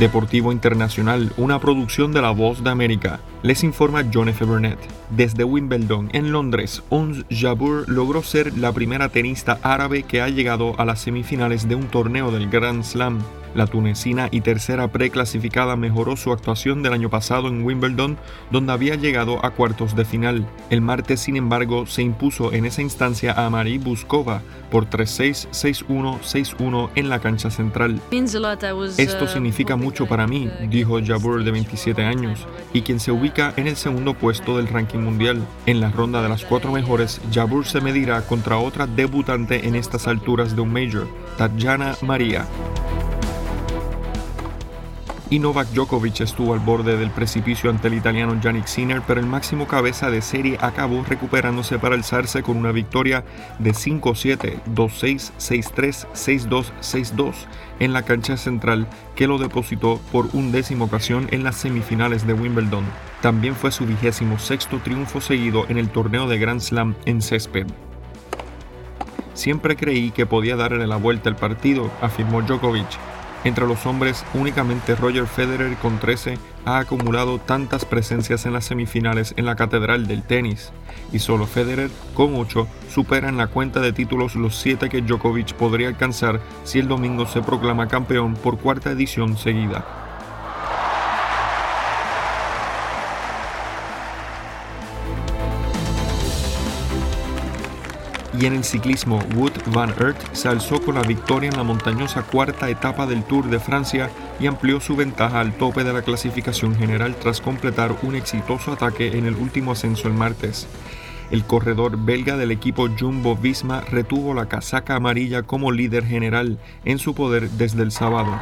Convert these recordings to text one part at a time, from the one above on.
Deportivo Internacional, una producción de La Voz de América. Les informa John F. Burnett. Desde Wimbledon, en Londres, Ons Jabeur logró ser la primera tenista árabe que ha llegado a las semifinales de un torneo del Grand Slam. La tunecina y tercera preclasificada mejoró su actuación del año pasado en Wimbledon, donde había llegado a cuartos de final. El martes, sin embargo, se impuso en esa instancia a Marie Buskova por 3-6, 6-1, 6-1 en la cancha central. Esto significa mucho para mí, dijo Jabeur de 27 años, y quien se ubica en el segundo puesto del ranking mundial. En la ronda de las cuatro mejores, Jabeur se medirá contra otra debutante en estas alturas de un major, Tatjana María y Novak Djokovic estuvo al borde del precipicio ante el italiano Yannick Sinner, pero el máximo cabeza de serie acabó recuperándose para alzarse con una victoria de 5-7, 2-6, 6-3, 6-2, 6-2 en la cancha central que lo depositó por undécima ocasión en las semifinales de Wimbledon. También fue su vigésimo sexto triunfo seguido en el torneo de Grand Slam en césped. Siempre creí que podía darle la vuelta al partido, afirmó Djokovic entre los hombres, únicamente Roger Federer con 13 ha acumulado tantas presencias en las semifinales en la catedral del tenis, y solo Federer con 8 supera en la cuenta de títulos los 7 que Djokovic podría alcanzar si el domingo se proclama campeón por cuarta edición seguida. Y en el ciclismo Wood Van Aert se alzó con la victoria en la montañosa cuarta etapa del Tour de Francia y amplió su ventaja al tope de la clasificación general tras completar un exitoso ataque en el último ascenso el martes. El corredor belga del equipo Jumbo Visma retuvo la casaca amarilla como líder general en su poder desde el sábado.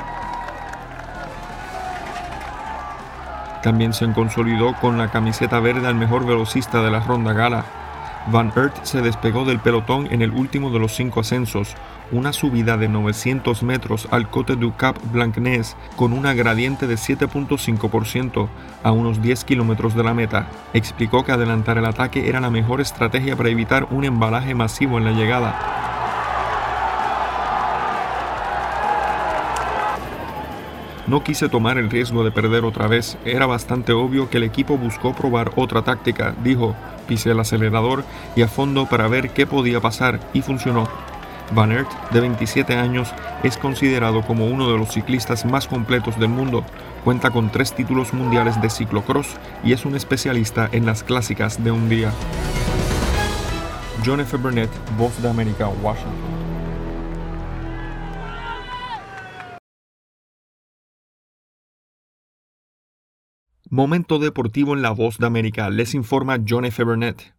También se consolidó con la camiseta verde al mejor velocista de la ronda gala, Van Aert se despegó del pelotón en el último de los cinco ascensos, una subida de 900 metros al Cote du Cap Blancnez con una gradiente de 7.5% a unos 10 kilómetros de la meta. Explicó que adelantar el ataque era la mejor estrategia para evitar un embalaje masivo en la llegada. No quise tomar el riesgo de perder otra vez, era bastante obvio que el equipo buscó probar otra táctica, dijo, pisé el acelerador y a fondo para ver qué podía pasar y funcionó. Van Aert, de 27 años, es considerado como uno de los ciclistas más completos del mundo. Cuenta con tres títulos mundiales de ciclocross y es un especialista en las clásicas de un día. John F. Burnett, Voz de América, Washington. Momento deportivo en la Voz de América, les informa John F. Burnett.